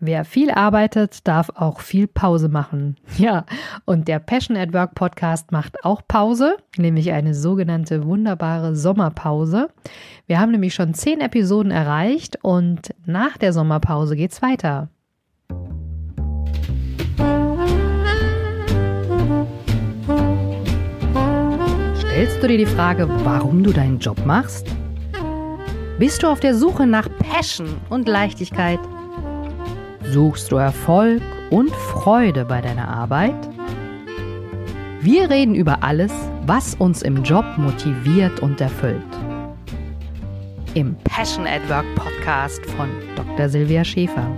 Wer viel arbeitet, darf auch viel Pause machen. Ja, und der Passion at Work Podcast macht auch Pause, nämlich eine sogenannte wunderbare Sommerpause. Wir haben nämlich schon zehn Episoden erreicht und nach der Sommerpause geht's weiter. Stellst du dir die Frage, warum du deinen Job machst? Bist du auf der Suche nach Passion und Leichtigkeit? Suchst du Erfolg und Freude bei deiner Arbeit? Wir reden über alles, was uns im Job motiviert und erfüllt. Im Passion at Work Podcast von Dr. Silvia Schäfer.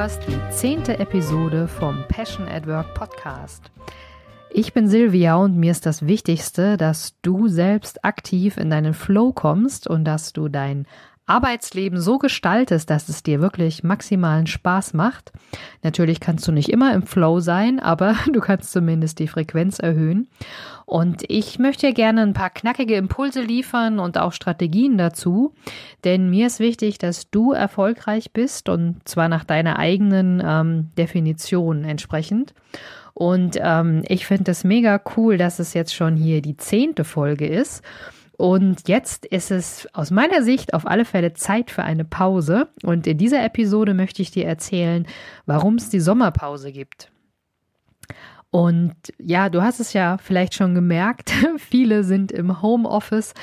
Hörst die zehnte Episode vom Passion at Work Podcast. Ich bin Silvia und mir ist das Wichtigste, dass du selbst aktiv in deinen Flow kommst und dass du dein Arbeitsleben so gestaltest, dass es dir wirklich maximalen Spaß macht. Natürlich kannst du nicht immer im Flow sein, aber du kannst zumindest die Frequenz erhöhen. Und ich möchte gerne ein paar knackige Impulse liefern und auch Strategien dazu, denn mir ist wichtig, dass du erfolgreich bist und zwar nach deiner eigenen ähm, Definition entsprechend. Und ähm, ich finde es mega cool, dass es jetzt schon hier die zehnte Folge ist. Und jetzt ist es aus meiner Sicht auf alle Fälle Zeit für eine Pause. Und in dieser Episode möchte ich dir erzählen, warum es die Sommerpause gibt. Und ja, du hast es ja vielleicht schon gemerkt, viele sind im Homeoffice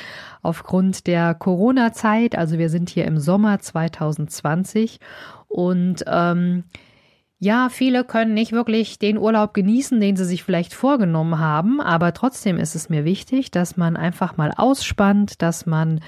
aufgrund der Corona-Zeit. Also wir sind hier im Sommer 2020 und ähm, ja, viele können nicht wirklich den Urlaub genießen, den sie sich vielleicht vorgenommen haben, aber trotzdem ist es mir wichtig, dass man einfach mal ausspannt, dass man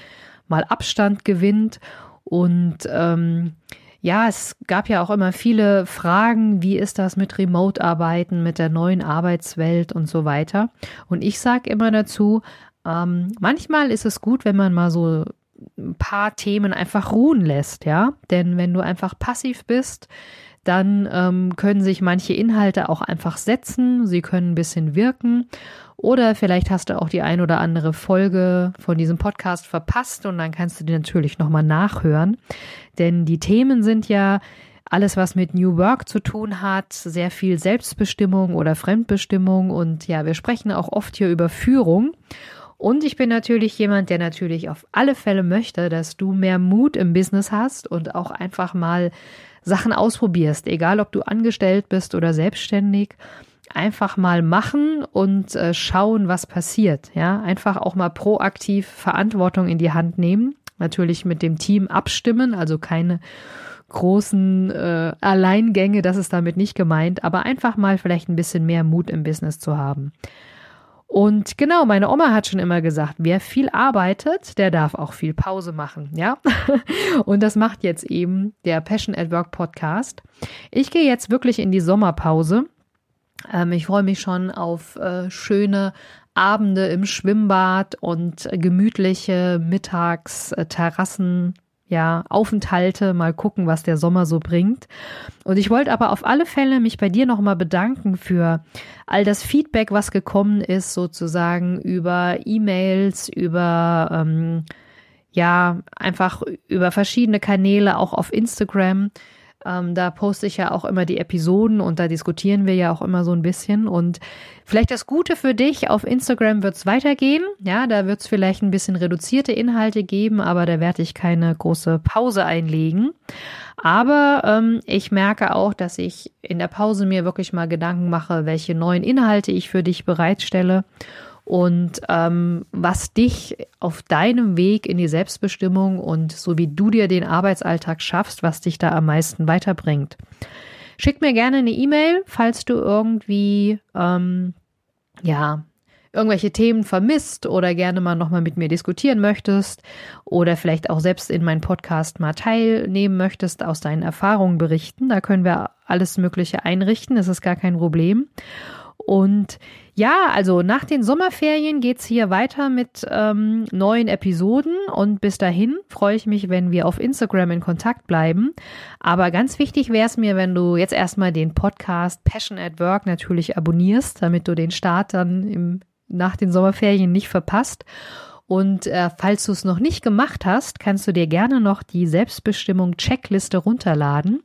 mal Abstand gewinnt und ähm, ja, es gab ja auch immer viele Fragen, wie ist das mit Remote-Arbeiten, mit der neuen Arbeitswelt und so weiter. Und ich sage immer dazu, ähm, manchmal ist es gut, wenn man mal so ein paar Themen einfach ruhen lässt, ja. Denn wenn du einfach passiv bist, dann ähm, können sich manche Inhalte auch einfach setzen, sie können ein bisschen wirken. Oder vielleicht hast du auch die ein oder andere Folge von diesem Podcast verpasst und dann kannst du die natürlich nochmal nachhören, denn die Themen sind ja alles, was mit New Work zu tun hat, sehr viel Selbstbestimmung oder Fremdbestimmung. Und ja, wir sprechen auch oft hier über Führung. Und ich bin natürlich jemand, der natürlich auf alle Fälle möchte, dass du mehr Mut im Business hast und auch einfach mal Sachen ausprobierst, egal ob du angestellt bist oder selbstständig. Einfach mal machen und äh, schauen, was passiert. Ja, einfach auch mal proaktiv Verantwortung in die Hand nehmen. Natürlich mit dem Team abstimmen, also keine großen äh, Alleingänge, das ist damit nicht gemeint, aber einfach mal vielleicht ein bisschen mehr Mut im Business zu haben. Und genau, meine Oma hat schon immer gesagt, wer viel arbeitet, der darf auch viel Pause machen, ja? Und das macht jetzt eben der Passion at Work Podcast. Ich gehe jetzt wirklich in die Sommerpause. Ähm, ich freue mich schon auf äh, schöne Abende im Schwimmbad und gemütliche Mittagsterrassen ja, Aufenthalte, mal gucken, was der Sommer so bringt. Und ich wollte aber auf alle Fälle mich bei dir nochmal bedanken für all das Feedback, was gekommen ist, sozusagen über E-Mails, über, ähm, ja, einfach über verschiedene Kanäle, auch auf Instagram. Ähm, da poste ich ja auch immer die Episoden und da diskutieren wir ja auch immer so ein bisschen. Und vielleicht das Gute für dich, auf Instagram wird es weitergehen. Ja, da wird es vielleicht ein bisschen reduzierte Inhalte geben, aber da werde ich keine große Pause einlegen. Aber ähm, ich merke auch, dass ich in der Pause mir wirklich mal Gedanken mache, welche neuen Inhalte ich für dich bereitstelle und ähm, was dich auf deinem Weg in die Selbstbestimmung und so wie du dir den Arbeitsalltag schaffst, was dich da am meisten weiterbringt. Schick mir gerne eine E-Mail, falls du irgendwie ähm, ja irgendwelche Themen vermisst oder gerne mal nochmal mit mir diskutieren möchtest oder vielleicht auch selbst in meinen Podcast mal teilnehmen möchtest, aus deinen Erfahrungen berichten. Da können wir alles Mögliche einrichten, das ist gar kein Problem. Und ja, also nach den Sommerferien geht's hier weiter mit ähm, neuen Episoden und bis dahin freue ich mich, wenn wir auf Instagram in Kontakt bleiben. Aber ganz wichtig wäre es mir, wenn du jetzt erstmal den Podcast Passion at Work natürlich abonnierst, damit du den Start dann im, nach den Sommerferien nicht verpasst. Und äh, falls du es noch nicht gemacht hast, kannst du dir gerne noch die Selbstbestimmung-Checkliste runterladen.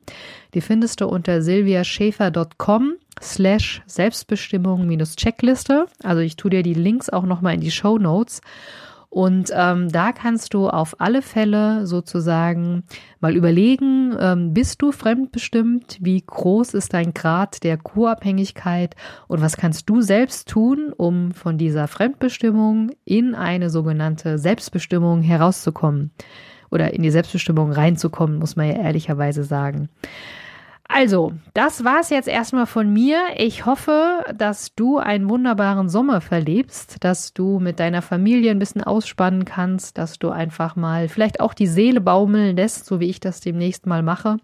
Die findest du unter silviaschäfer.com slash Selbstbestimmung-Checkliste. Also ich tue dir die Links auch nochmal in die Show Notes. Und ähm, da kannst du auf alle Fälle sozusagen mal überlegen, ähm, bist du fremdbestimmt? Wie groß ist dein Grad der Co-Abhängigkeit? Und was kannst du selbst tun, um von dieser Fremdbestimmung in eine sogenannte Selbstbestimmung herauszukommen? Oder in die Selbstbestimmung reinzukommen, muss man ja ehrlicherweise sagen. Also, das war's jetzt erstmal von mir. Ich hoffe, dass du einen wunderbaren Sommer verlebst, dass du mit deiner Familie ein bisschen ausspannen kannst, dass du einfach mal vielleicht auch die Seele baumeln lässt, so wie ich das demnächst mal mache.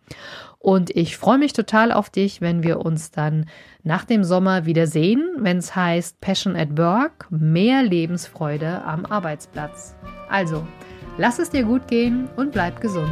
Und ich freue mich total auf dich, wenn wir uns dann nach dem Sommer wieder sehen, wenn es heißt Passion at Work, mehr Lebensfreude am Arbeitsplatz. Also, lass es dir gut gehen und bleib gesund.